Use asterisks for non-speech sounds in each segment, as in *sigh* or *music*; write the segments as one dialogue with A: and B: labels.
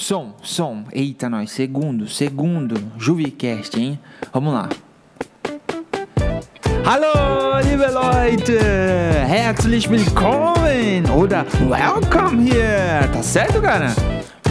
A: Som, som. Eita, nós. Segundo, segundo. Juvicast, hein? Vamos lá. Hallo, liebe Leute! Herzlich willkommen! Oder welcome here! Tá certo, cara?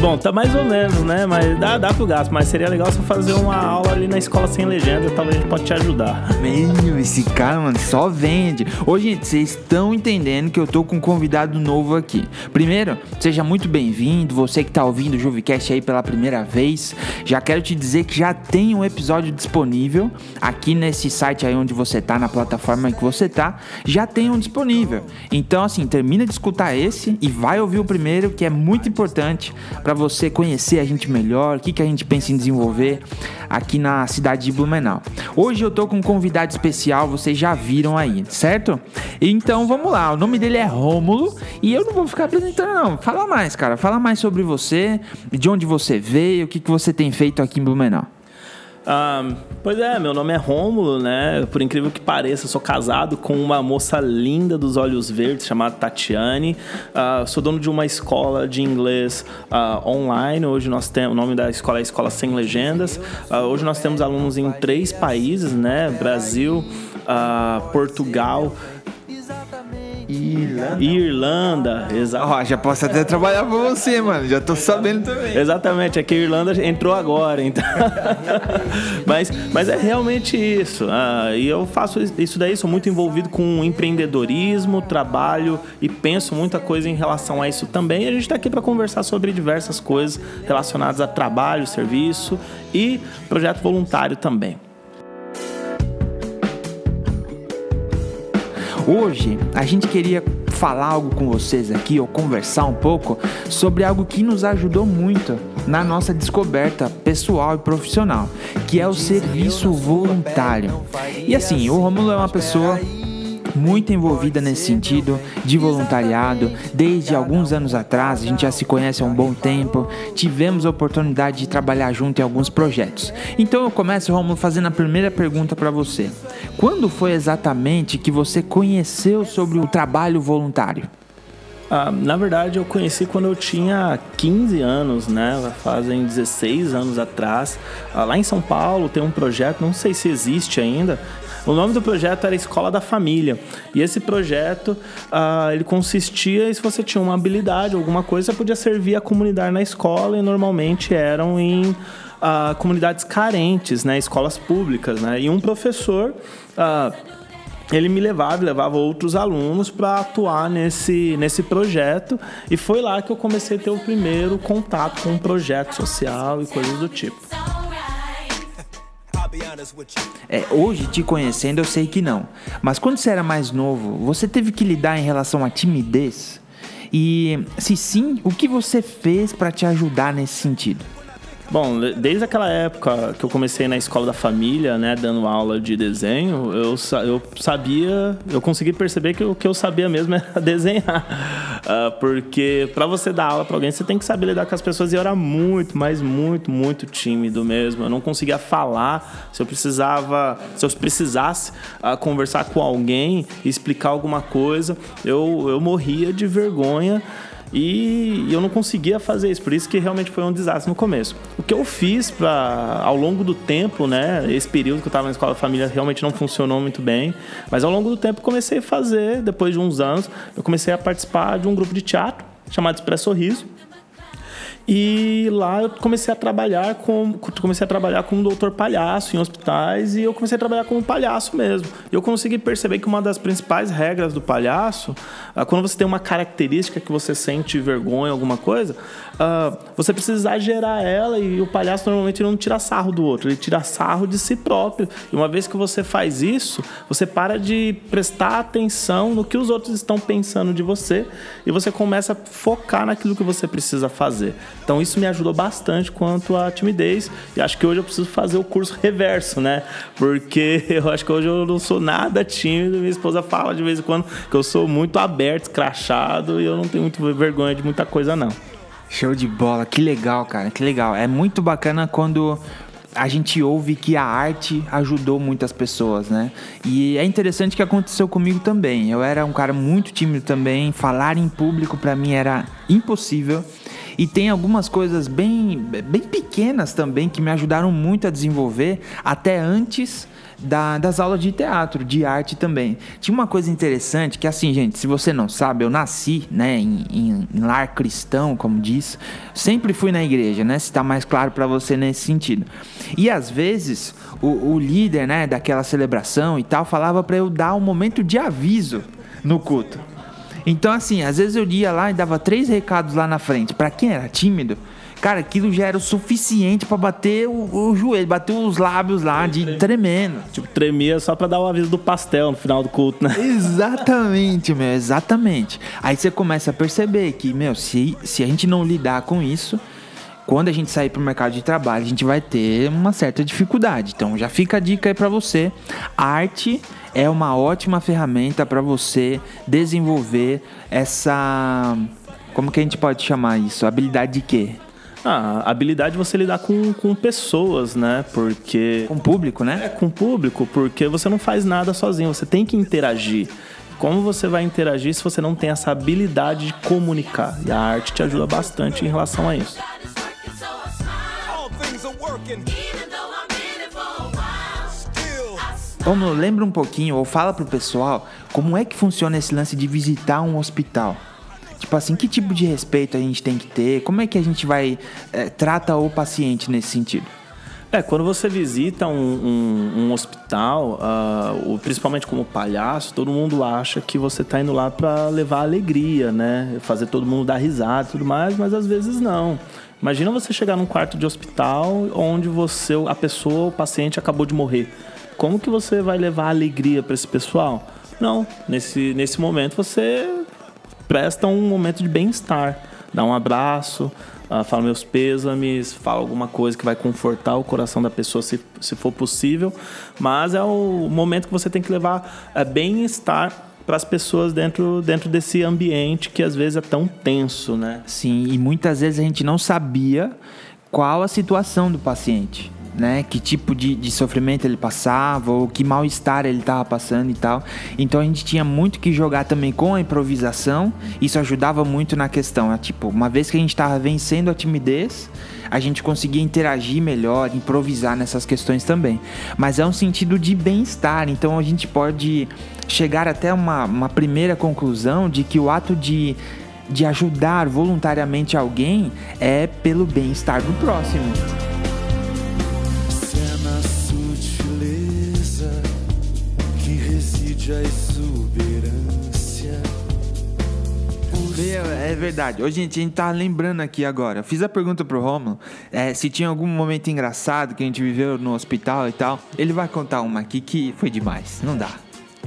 B: Bom, tá mais ou menos, né? Mas dá, dá pro gasto. Mas seria legal você fazer uma aula ali na escola sem legenda, talvez pode te ajudar.
A: Meu, esse cara, mano, só vende. Ô, gente, vocês estão entendendo que eu tô com um convidado novo aqui. Primeiro, seja muito bem-vindo, você que tá ouvindo o Juvicast aí pela primeira vez. Já quero te dizer que já tem um episódio disponível aqui nesse site aí onde você tá, na plataforma que você tá, já tem um disponível. Então, assim, termina de escutar esse e vai ouvir o primeiro, que é muito importante para você conhecer a gente melhor, o que, que a gente pensa em desenvolver aqui na cidade de Blumenau. Hoje eu tô com um convidado especial, vocês já viram aí, certo? Então vamos lá, o nome dele é Rômulo e eu não vou ficar apresentando não. Fala mais, cara, fala mais sobre você, de onde você veio, o que, que você tem feito aqui em Blumenau.
B: Ah, pois é, meu nome é Rômulo, né? Por incrível que pareça, sou casado com uma moça linda dos olhos verdes chamada Tatiane. Ah, sou dono de uma escola de inglês ah, online. Hoje nós temos o nome da escola é Escola Sem Legendas. Hoje nós temos alunos em três países, né? Brasil, Portugal
A: Irlanda.
B: Irlanda, exato.
A: Ó, já posso até trabalhar pra você, mano. Já tô sabendo também.
B: Exatamente, é que a Irlanda entrou agora, então. *laughs* mas, mas é realmente isso. Ah, e eu faço isso daí, sou muito envolvido com empreendedorismo, trabalho e penso muita coisa em relação a isso também. E a gente está aqui para conversar sobre diversas coisas relacionadas a trabalho, serviço e projeto voluntário também.
A: Hoje a gente queria falar algo com vocês aqui ou conversar um pouco sobre algo que nos ajudou muito na nossa descoberta pessoal e profissional, que é o serviço voluntário. E assim, o Romulo é uma pessoa muito envolvida nesse sentido de voluntariado desde alguns anos atrás. A gente já se conhece há um bom tempo. Tivemos a oportunidade de trabalhar junto em alguns projetos. Então eu começo, Romulo, fazendo a primeira pergunta para você. Quando foi exatamente que você conheceu sobre o trabalho voluntário?
B: Ah, na verdade, eu conheci quando eu tinha 15 anos, né? Fazem 16 anos atrás. Ah, lá em São Paulo tem um projeto, não sei se existe ainda. O nome do projeto era Escola da Família. E esse projeto, ah, ele consistia se você tinha uma habilidade, alguma coisa, podia servir a comunidade na escola e normalmente eram em ah, comunidades carentes, né? Escolas públicas, né? E um professor... ah, ele me levava e levava outros alunos para atuar nesse, nesse projeto e foi lá que eu comecei a ter o primeiro contato com um projeto social e coisas do tipo.
A: É, hoje, te conhecendo, eu sei que não. Mas quando você era mais novo, você teve que lidar em relação à timidez? E se sim, o que você fez para te ajudar nesse sentido?
B: Bom, desde aquela época que eu comecei na escola da família, né, dando aula de desenho, eu, eu sabia, eu consegui perceber que o que eu sabia mesmo *laughs* era desenhar. Ah, porque para você dar aula para alguém, você tem que saber lidar com as pessoas e eu era muito, mas muito, muito tímido mesmo. Eu não conseguia falar. Se eu precisava, se eu precisasse ah, conversar com alguém explicar alguma coisa, eu, eu morria de vergonha. E eu não conseguia fazer isso, por isso que realmente foi um desastre no começo. O que eu fiz para ao longo do tempo, né, esse período que eu estava na escola da família realmente não funcionou muito bem, mas ao longo do tempo comecei a fazer, depois de uns anos, eu comecei a participar de um grupo de teatro chamado Expresso Sorriso. E lá eu comecei a trabalhar com comecei a trabalhar como doutor palhaço em hospitais e eu comecei a trabalhar como palhaço mesmo. Eu consegui perceber que uma das principais regras do palhaço, ah, quando você tem uma característica que você sente vergonha, alguma coisa, ah, você precisa exagerar ela e o palhaço normalmente não tira sarro do outro, ele tira sarro de si próprio. E uma vez que você faz isso, você para de prestar atenção no que os outros estão pensando de você e você começa a focar naquilo que você precisa fazer. Então isso me ajudou bastante quanto à timidez e acho que hoje eu preciso fazer o curso reverso, né? Porque *laughs* eu acho que hoje eu não sou nada tímido. Minha esposa fala de vez em quando que eu sou muito aberto, escrachado e eu não tenho muito vergonha de muita coisa não.
A: Show de bola, que legal, cara, que legal. É muito bacana quando a gente ouve que a arte ajudou muitas pessoas, né? E é interessante que aconteceu comigo também. Eu era um cara muito tímido também, falar em público para mim era impossível. E tem algumas coisas bem, bem pequenas também que me ajudaram muito a desenvolver até antes da, das aulas de teatro, de arte também. Tinha uma coisa interessante que, assim, gente, se você não sabe, eu nasci, né, em, em, em lar cristão, como diz, sempre fui na igreja, né, se tá mais claro para você nesse sentido. E às vezes o, o líder, né, daquela celebração e tal, falava para eu dar um momento de aviso no culto. Então, assim, às vezes eu ia lá e dava três recados lá na frente. Para quem era tímido, Cara, aquilo já era o suficiente para bater o, o, joelho, bater os lábios lá de tremendo.
B: Tipo, tremia só para dar o aviso do pastel no final do culto, né?
A: Exatamente, meu, exatamente. Aí você começa a perceber que, meu, se, se a gente não lidar com isso, quando a gente sair para o mercado de trabalho, a gente vai ter uma certa dificuldade. Então, já fica a dica aí para você. A arte é uma ótima ferramenta para você desenvolver essa como que a gente pode chamar isso? Habilidade de quê?
B: Ah, a habilidade de você lidar com, com pessoas, né? Porque.
A: Com público, né?
B: É, com público, porque você não faz nada sozinho, você tem que interagir. Como você vai interagir se você não tem essa habilidade de comunicar? E a arte te ajuda bastante em relação a isso.
A: Vamos, lembra um pouquinho, ou fala pro pessoal, como é que funciona esse lance de visitar um hospital? Tipo assim, que tipo de respeito a gente tem que ter? Como é que a gente vai é, trata o paciente nesse sentido?
B: É, quando você visita um, um, um hospital, uh, principalmente como palhaço, todo mundo acha que você está indo lá para levar alegria, né? Fazer todo mundo dar risada e tudo mais, mas às vezes não. Imagina você chegar num quarto de hospital onde você, a pessoa, o paciente acabou de morrer. Como que você vai levar alegria para esse pessoal? Não, nesse, nesse momento você presta um momento de bem-estar. Dá um abraço, uh, fala meus pêsames, fala alguma coisa que vai confortar o coração da pessoa se, se for possível. Mas é o momento que você tem que levar uh, bem-estar para as pessoas dentro, dentro desse ambiente que às vezes é tão tenso, né?
A: Sim, e muitas vezes a gente não sabia qual a situação do paciente né? Que tipo de, de sofrimento ele passava, ou que mal-estar ele estava passando e tal. Então a gente tinha muito que jogar também com a improvisação. Isso ajudava muito na questão. Né? Tipo, uma vez que a gente estava vencendo a timidez, a gente conseguia interagir melhor, improvisar nessas questões também. Mas é um sentido de bem-estar. Então a gente pode chegar até uma, uma primeira conclusão de que o ato de de ajudar voluntariamente alguém é pelo bem-estar do próximo. A exuberância. É verdade. Hoje a gente, a gente tá lembrando aqui agora. Eu fiz a pergunta pro Romulo é, se tinha algum momento engraçado que a gente viveu no hospital e tal. Ele vai contar uma aqui que foi demais. Não dá.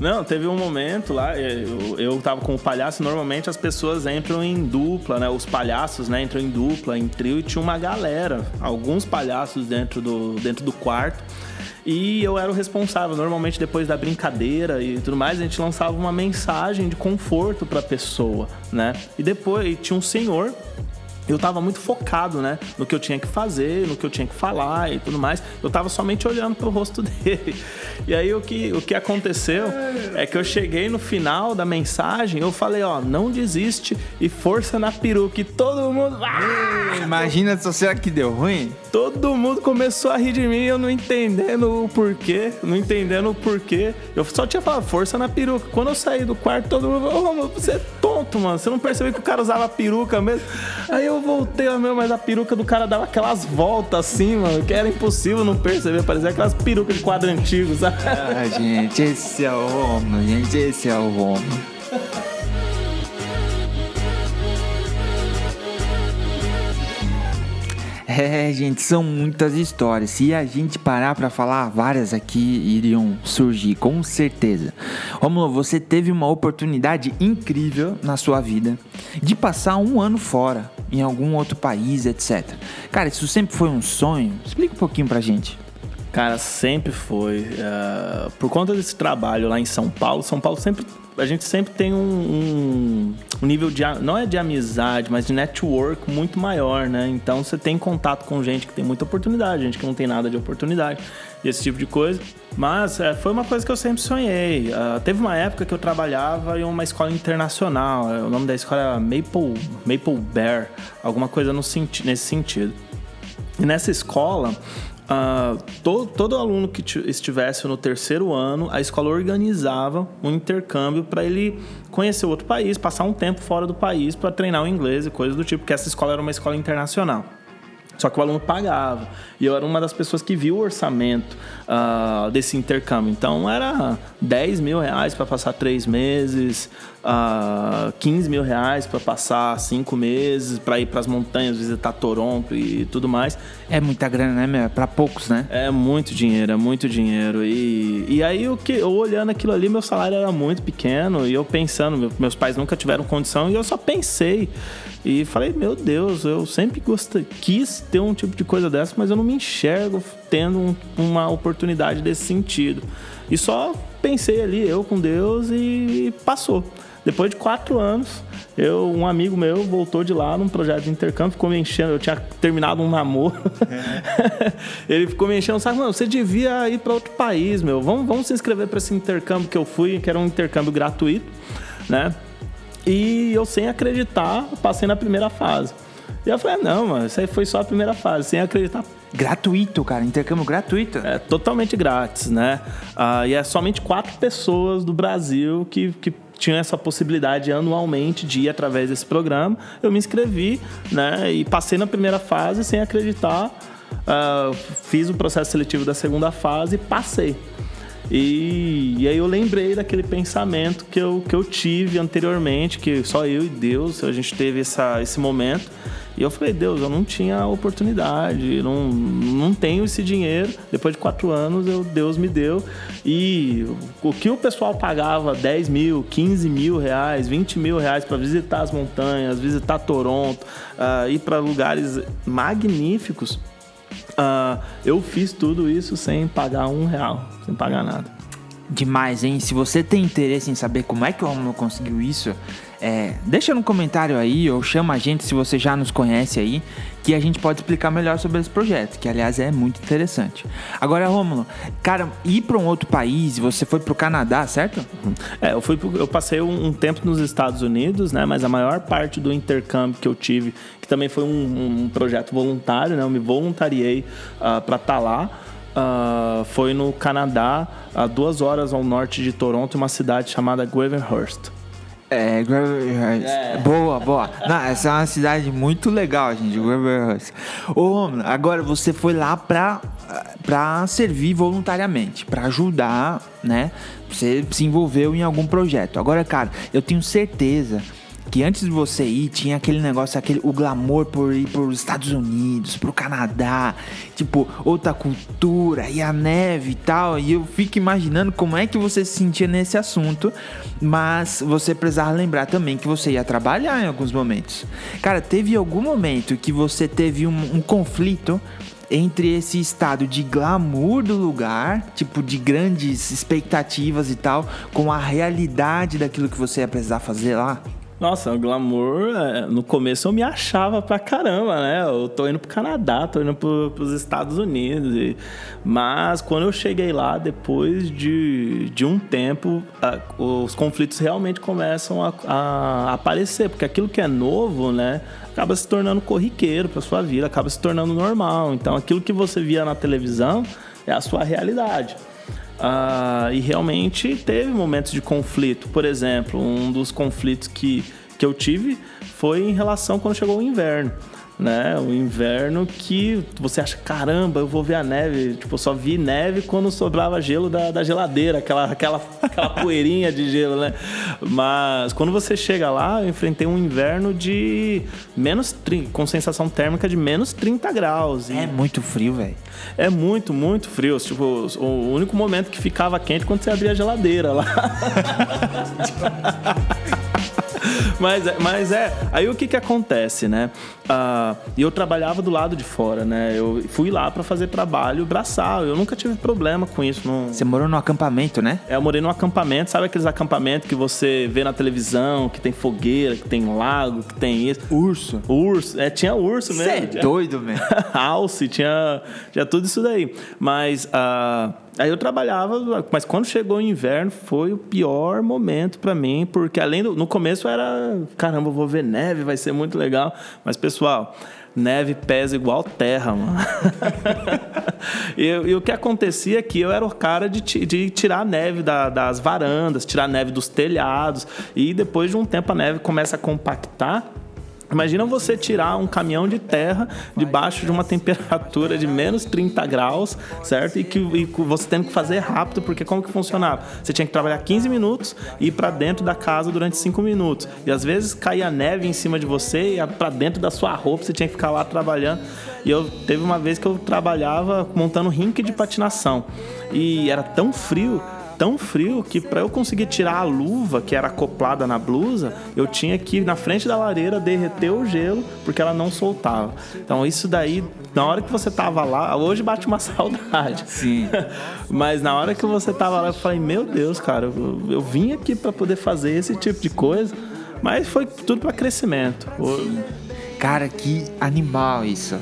B: Não, teve um momento lá, eu, eu tava com o palhaço, normalmente as pessoas entram em dupla, né? Os palhaços, né, entram em dupla, em trio, e tinha uma galera, alguns palhaços dentro do, dentro do quarto. E eu era o responsável. Normalmente, depois da brincadeira e tudo mais, a gente lançava uma mensagem de conforto para a pessoa, né? E depois tinha um senhor eu estava muito focado, né, no que eu tinha que fazer, no que eu tinha que falar e tudo mais. Eu estava somente olhando para o rosto *laughs* dele. E aí o que, o que aconteceu é que eu cheguei no final da mensagem, eu falei, ó, não desiste e força na peruca. E todo mundo.
A: Ah! Imagina só será que deu ruim?
B: Todo mundo começou a rir de mim, eu não entendendo o porquê, não entendendo o porquê. Eu só tinha falado força na peruca. Quando eu saí do quarto, todo mundo falou, oh, você é tonto, mano. Você não percebeu que o cara usava peruca mesmo? Aí eu voltei, meu, mas a peruca do cara dava aquelas voltas assim, mano, que era impossível não perceber. Parecia aquelas perucas de quadro antigo, sabe?
A: Ah, gente, esse é o Romo, gente, esse é o Romo. É, gente, são muitas histórias. Se a gente parar para falar, várias aqui iriam surgir, com certeza. Romulo, você teve uma oportunidade incrível na sua vida de passar um ano fora, em algum outro país, etc. Cara, isso sempre foi um sonho? Explica um pouquinho pra gente.
B: Cara, sempre foi. Uh, por conta desse trabalho lá em São Paulo, São Paulo sempre. A gente sempre tem um, um, um nível de. Não é de amizade, mas de network muito maior, né? Então você tem contato com gente que tem muita oportunidade, gente que não tem nada de oportunidade, esse tipo de coisa. Mas é, foi uma coisa que eu sempre sonhei. Uh, teve uma época que eu trabalhava em uma escola internacional. O nome da escola era Maple, Maple Bear, alguma coisa no, nesse sentido. E nessa escola, Uh, todo, todo, aluno que estivesse no terceiro ano, a escola organizava um intercâmbio para ele conhecer outro país, passar um tempo fora do país para treinar o inglês e coisas do tipo, porque essa escola era uma escola internacional. Só que o aluno pagava. E eu era uma das pessoas que viu o orçamento uh, desse intercâmbio. Então era 10 mil reais para passar três meses, uh, ah, 15 mil reais para passar cinco meses, para ir para as montanhas, visitar Toronto e tudo mais.
A: É muita grana, né, meu? Para poucos, né?
B: É muito dinheiro, é muito dinheiro. E, e aí, eu, que, eu olhando aquilo ali, meu salário era muito pequeno. E eu pensando, meus pais nunca tiveram condição. E eu só pensei. E falei, meu Deus, eu sempre gostei, quis ter um tipo de coisa dessa, mas eu não me enxergo tendo um, uma oportunidade desse sentido. E só pensei ali, eu com Deus, e passou. Depois de quatro anos, eu, um amigo meu voltou de lá num projeto de intercâmbio, ficou me enchendo. Eu tinha terminado um namoro. É. *laughs* Ele ficou me enchendo, sabe, mano, você devia ir para outro país, meu. Vamos, vamos se inscrever para esse intercâmbio que eu fui, que era um intercâmbio gratuito, né? E eu, sem acreditar, passei na primeira fase. E eu falei, ah, não, mano, isso aí foi só a primeira fase, sem acreditar.
A: Gratuito, cara, intercâmbio gratuito.
B: É totalmente grátis, né? Ah, e é somente quatro pessoas do Brasil que, que tinham essa possibilidade anualmente de ir através desse programa. Eu me inscrevi, né? E passei na primeira fase sem acreditar. Uh, fiz o processo seletivo da segunda fase e passei. E, e, aí eu lembrei daquele pensamento que eu, que eu tive anteriormente, que só eu e Deus, a gente teve essa, esse momento. E eu falei, Deus, eu não tinha oportunidade, não, não tenho esse dinheiro. Depois de quatro anos, eu, Deus me deu. E o que o pessoal pagava 10 mil, 15 mil reais, 20 mil reais para visitar as montanhas, visitar Toronto, uh, ir para lugares magníficos, Uh, eu fiz tudo isso sem pagar um real, sem pagar nada.
A: Demais, hein? Se você tem interesse em saber como é que o Romulo conseguiu isso, é, deixa no comentário aí ou chama a gente se você já nos conhece aí, que a gente pode explicar melhor sobre esse projeto, que aliás é muito interessante. Agora, Romulo, cara, ir para um outro país, você foi para o Canadá, certo?
B: É, eu fui, eu passei um, um, tempo nos Estados Unidos, né? Mas a maior parte do intercâmbio que eu tive, que também foi um, um projeto voluntário, né? Eu me voluntariei uh, para estar tá lá. Uh, foi no Canadá, a duas horas ao norte de Toronto, uma cidade chamada Gravenhurst.
A: É, é, Boa, boa. Não, essa é uma cidade muito legal, gente. Gravenhurst. Ô, agora você foi lá pra, pra servir voluntariamente, pra ajudar, né? Você se envolveu em algum projeto. Agora, cara, eu tenho certeza que antes de você ir tinha aquele negócio, aquele o glamour por ir para os Estados Unidos, para o Canadá, tipo outra cultura e a neve e tal. E eu fico imaginando como é que você se sentia nesse assunto, mas você precisava lembrar também que você ia trabalhar em alguns momentos. Cara, teve algum momento que você teve um, um conflito entre esse estado de glamour do lugar, tipo de grandes expectativas e tal, com a realidade daquilo que você ia precisar fazer lá?
B: Nossa, o glamour, é, no começo eu me achava pra caramba, né? Eu tô indo pro Canadá, tô indo pro, pros Estados Unidos. E... Mas quando eu cheguei lá, depois de, de um tempo, a, os conflitos realmente começam a, a, aparecer, porque aquilo que é novo, né? Acaba se tornando corriqueiro pra sua vida, acaba se tornando normal. Então aquilo que você via na televisão é a sua realidade. Uh, e realmente teve momentos de conflito. Por exemplo, um dos conflitos que, que eu tive foi em relação quando chegou o inverno né? O inverno que você acha, caramba, eu vou ver a neve. Tipo, eu só vi neve quando sobrava gelo da, da geladeira, aquela, aquela, aquela *laughs* poeirinha de gelo, né? Mas quando você chega lá, eu enfrentei um inverno de menos 30, com sensação térmica de menos 30 graus.
A: É muito frio, velho.
B: É muito, muito frio. Tipo, o único momento que ficava quente quando você abria a geladeira lá. *laughs* mas, é- mas é, aí o que que acontece, né? E eu trabalhava do lado de fora, né? Eu fui lá pra fazer trabalho braçal. Eu nunca tive problema com isso. Não...
A: Você morou no acampamento, né?
B: É, eu morei num acampamento, sabe aqueles acampamentos que você vê na televisão, que tem fogueira, que tem lago, que tem isso?
A: Urso.
B: Urso, é, tinha urso
A: Você
B: mesmo.
A: é
B: tinha-
A: doido, mesmo. *laughs*
B: alce, tinha, tinha tudo isso daí. Mas ah, aí eu trabalhava, mas quando chegou o inverno foi o pior momento pra mim, porque além do. No começo era, caramba, vou ver neve, vai ser muito legal. Mas, pessoal. Neve pesa igual terra, mano. *laughs* e, e o que acontecia é que eu era o cara de, de tirar a neve da- das varandas, tirar neve dos telhados. E depois de um tempo a neve começa a compactar. Imagina você tirar um caminhão de terra debaixo de uma temperatura de menos 30 graus, certo? E que e você tendo que fazer rápido, porque como que funcionava? Você tinha que trabalhar 15 minutos e ir para dentro da casa durante 5 minutos. E às vezes caía neve em cima de você e para dentro da sua roupa, você tinha que ficar lá trabalhando. E eu teve uma vez que eu trabalhava montando rink de patinação. E era tão frio tão frio que para eu conseguir tirar a luva que era acoplada na blusa, eu tinha que ir na frente da lareira derreter o gelo porque ela não soltava. Então isso daí, na hora que você tava lá, hoje bate uma *laughs* saudade.
A: Sim. *laughs*
B: Mas na hora que você tava lá, eu falei, meu Deus, cara, eu, eu vim aqui para poder fazer esse tipo de coisa, mas foi tudo para crescimento.
A: Cara, que animal isso.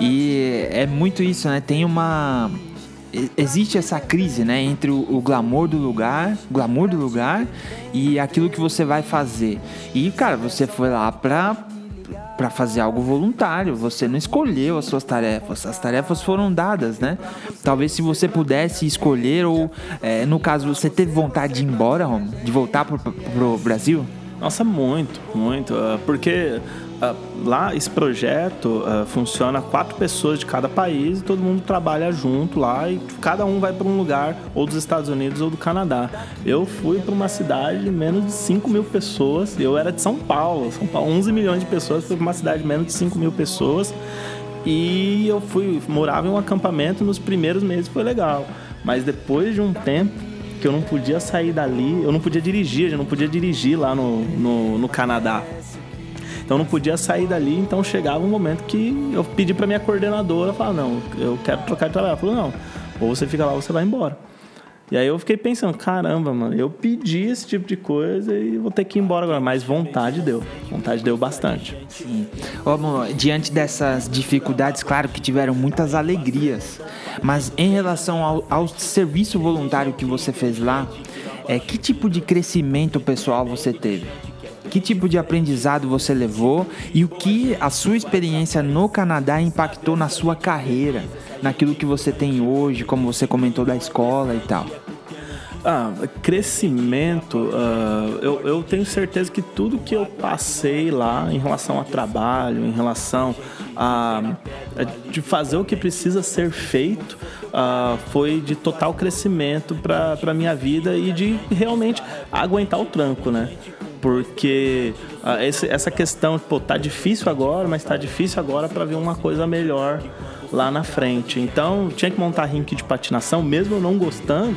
A: E é muito isso, né? Tem uma. Existe essa crise, né? Entre o, o glamour do lugar, glamour do lugar e aquilo que você vai fazer. E, cara, você foi lá pra, pra fazer algo voluntário. Você não escolheu as suas tarefas. As tarefas foram dadas, né? Talvez se você pudesse escolher, ou é, no caso, você teve vontade de ir embora? De voltar pro, pro Brasil?
B: Nossa, muito, muito. ah, Porque ah, lá esse projeto ah, funciona quatro pessoas de cada país e todo mundo trabalha junto lá e cada um vai para um lugar ou dos Estados Unidos ou do Canadá. Eu fui para uma cidade de menos de 5 mil pessoas. Eu era de São Paulo, São Paulo, 11 milhões de pessoas. Fui para uma cidade de menos de 5 mil pessoas. E eu fui, morava em um acampamento nos primeiros meses, foi legal. Mas depois de um tempo que eu não podia sair dali, eu não podia dirigir, eu não podia dirigir lá no, no, no Canadá. Então eu não podia sair dali, então chegava um momento que eu pedi pra minha coordenadora, falar, não, eu quero trocar de trabalho. Ela falou, não, ou você fica lá ou você vai embora. E aí eu fiquei pensando, caramba, mano, eu pedi esse tipo de coisa e vou ter que ir embora agora. Mas vontade deu. Vontade deu bastante.
A: Sim. Ô, amor, diante dessas dificuldades, claro que tiveram muitas alegrias, mas em relação ao, ao serviço voluntário que você fez lá, é, que tipo de crescimento pessoal você teve? Que tipo de aprendizado você levou e o que a sua experiência no Canadá impactou na sua carreira, naquilo que você tem hoje, como você comentou da escola e tal?
B: Ah, crescimento, ah, eu, eu tenho certeza que tudo que eu passei lá em relação a trabalho, em relação a, a de fazer o que precisa ser feito, ah, foi de total crescimento para a minha vida e de realmente aguentar o tranco, né? Porque ah, esse- essa questão, pô, tá difícil agora, mas tá difícil agora para ver uma coisa melhor lá na frente. Então, tinha que montar rink de patinação, mesmo não gostando,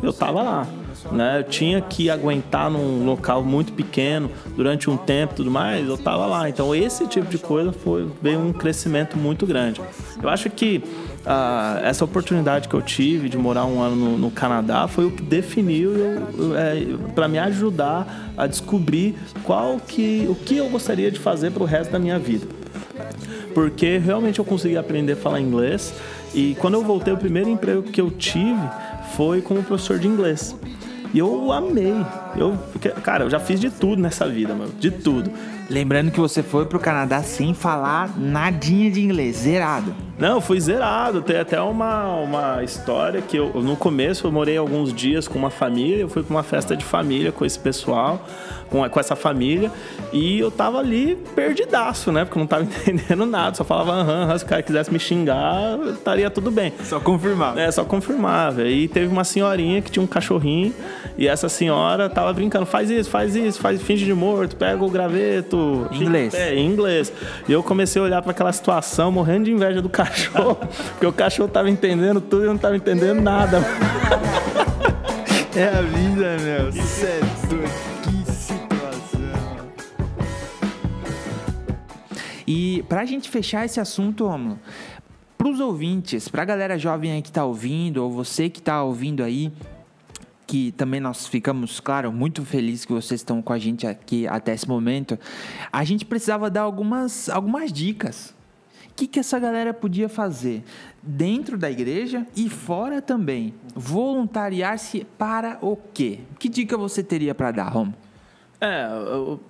B: eu tava lá. Né? Eu tinha que aguentar num local muito pequeno durante um tempo tudo mais, eu tava lá. Então esse tipo de coisa foi veio um crescimento muito grande. Eu acho que ah, essa oportunidade que eu tive de morar um ano no, no Canadá foi o que definiu para me ajudar a descobrir qual que o que eu gostaria de fazer para o resto da minha vida porque realmente eu consegui aprender a falar inglês. E quando eu voltei, o primeiro emprego que eu tive foi como professor de inglês. E eu amei. Eu, cara, eu já fiz de tudo nessa vida, mano. De tudo.
A: Lembrando que você foi pro Canadá sem falar nadinha de inglês, zerado.
B: Não, eu fui zerado. Tem até uma, uma história que eu, no começo eu morei alguns dias com uma família. Eu fui pra uma festa de família com esse pessoal, com, com essa família. E eu tava ali perdidaço, né? Porque eu não tava *laughs* entendendo nada. Só falava aham. Se o cara quisesse me xingar, estaria tudo bem.
A: Só confirmar.
B: É, só confirmava. E teve uma senhorinha que tinha um cachorrinho e essa senhora tava brincando, faz isso, faz isso, faz finge de morto, pega o graveto.
A: Em inglês.
B: É, em inglês. E eu comecei a olhar para aquela situação, morrendo de inveja do *laughs* cachorro, porque o cachorro tava entendendo tudo e eu não tava entendendo nada. *laughs*
A: É a vida, meu. Isso é doido. Que situação. E pra gente fechar esse assunto, Romulo, pros ouvintes, pra galera jovem aí que tá ouvindo, ou você que tá ouvindo aí, que também nós ficamos, claro, muito felizes que vocês estão com a gente aqui até esse momento, a gente precisava dar algumas, algumas dicas. O que, que essa galera podia fazer dentro da igreja e fora também? Voluntariar-se para o quê? Que dica você teria para dar, Romo?
B: É,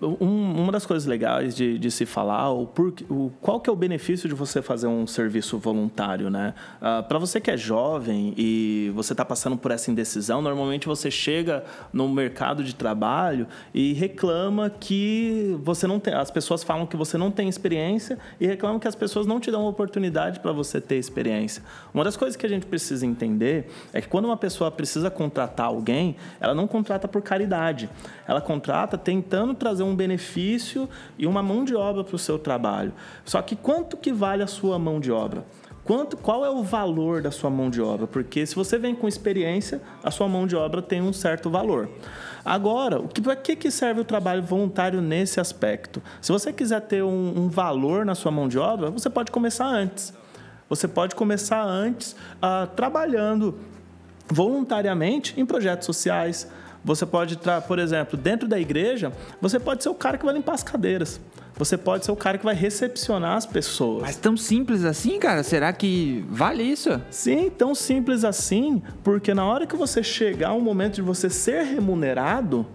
B: um, uma das coisas legais de, de se falar, o, por, o, qual que é o benefício de você fazer um serviço voluntário, né? Ah, Para você que é jovem e você está passando por essa indecisão, normalmente você chega no mercado de trabalho e reclama que você não tem, as pessoas falam que você não tem experiência e reclamam que as pessoas não te dão oportunidade para você ter experiência. Uma das coisas que a gente precisa entender é que quando uma pessoa precisa contratar alguém, ela não contrata por caridade, ela contrata tentando trazer um benefício e uma mão de obra para o seu trabalho. Só que quanto que vale a sua mão de obra? Quanto, qual é o valor da sua mão de obra? Porque se você vem com experiência, a sua mão de obra tem um certo valor. Agora, para que, que serve o trabalho voluntário nesse aspecto? Se você quiser ter um, um valor na sua mão de obra, você pode começar antes. Você pode começar antes uh, trabalhando voluntariamente em projetos sociais, você pode, por exemplo, dentro da igreja, você pode ser o cara que vai limpar as cadeiras. Você pode ser o cara que vai recepcionar as pessoas.
A: Mas tão simples assim, cara? Será que vale isso?
B: Sim, tão simples assim, porque na hora que você chegar ao momento de você ser remunerado,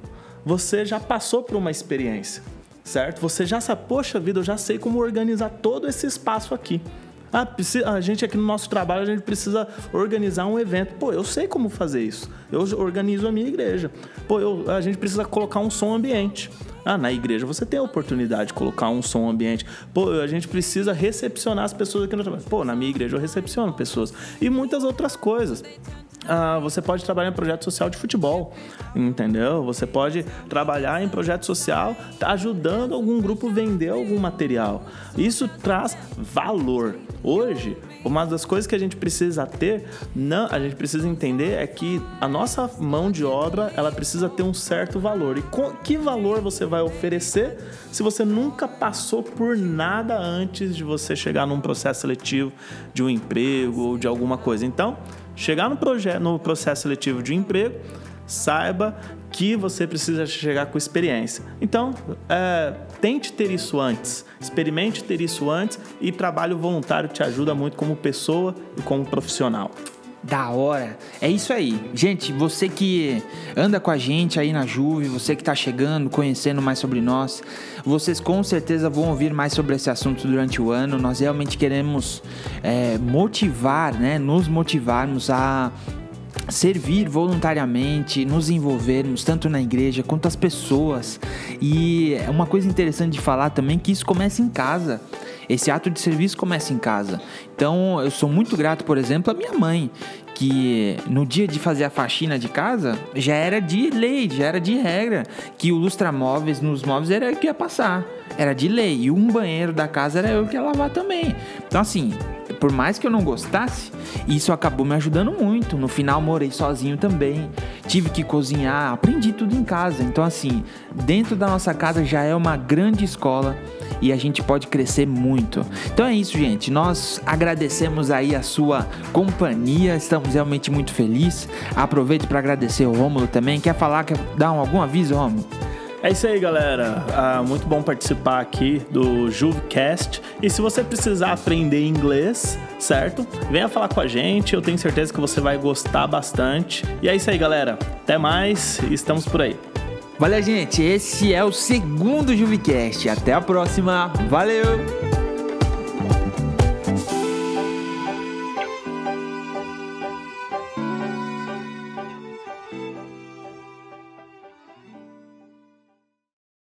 B: você já passou por uma experiência, certo? Você já sabe, poxa vida, eu já sei como organizar todo esse espaço aqui. Ah, a gente aqui no nosso trabalho, a gente precisa organizar um evento. Pô, eu sei como fazer isso. Eu organizo a minha igreja. Pô, eu, a gente precisa colocar um som ambiente. Ah, na igreja você tem a oportunidade de colocar um som ambiente. Pô, a gente precisa recepcionar as pessoas aqui no trabalho. Pô, na minha igreja eu recepciono pessoas. E muitas outras coisas. Ah, você pode trabalhar em projeto social de futebol, entendeu? Você pode trabalhar em projeto social ajudando algum grupo vender algum material. Isso traz valor. Hoje, uma das coisas que a gente precisa ter, não, a gente precisa entender é que a nossa mão de obra ela precisa ter um certo valor. E com, que valor você vai oferecer se você nunca passou por nada antes de você chegar num processo seletivo de um emprego ou de alguma coisa? Então, chegar no, no processo seletivo de emprego, saiba que você precisa chegar com experiência. Então, é, tente ter isso antes, experimente ter isso antes e trabalho voluntário te ajuda muito como pessoa e como profissional.
A: Da hora. É isso aí. Gente, você que anda com a gente aí na Juve, você que está chegando, conhecendo mais sobre nós, vocês com certeza vão ouvir mais sobre esse assunto durante o ano. Nós realmente queremos é, motivar, né? Nos motivarmos a servir voluntariamente, nos envolvermos tanto na igreja quanto as pessoas. E é uma coisa interessante de falar também que isso começa em casa. Esse ato de serviço começa em casa. Então, eu sou muito grato, por exemplo, à minha mãe, que no dia de fazer a faxina de casa, já era de lei, já era de regra, que o lustramóveis nos móveis era eu que ia passar. Era de lei. E um banheiro da casa era eu que ia lavar também. Então, assim, por mais que eu não gostasse, isso acabou me ajudando muito. No final, morei sozinho também, tive que cozinhar, aprendi tudo em casa. Então, assim, dentro da nossa casa já é uma grande escola e a gente pode crescer muito. Então é isso, gente. Nós agradecemos aí a sua companhia, estamos realmente muito felizes. Aproveito para agradecer o Rômulo também. Quer falar, quer dar algum aviso, Rômulo?
B: É isso aí, galera. Ah, muito bom participar aqui do Juvecast. E se você precisar aprender inglês, certo? Venha falar com a gente. Eu tenho certeza que você vai gostar bastante. E é isso aí, galera. Até mais. Estamos por aí.
A: Valeu, gente. Esse é o segundo Juvecast. Até a próxima. Valeu!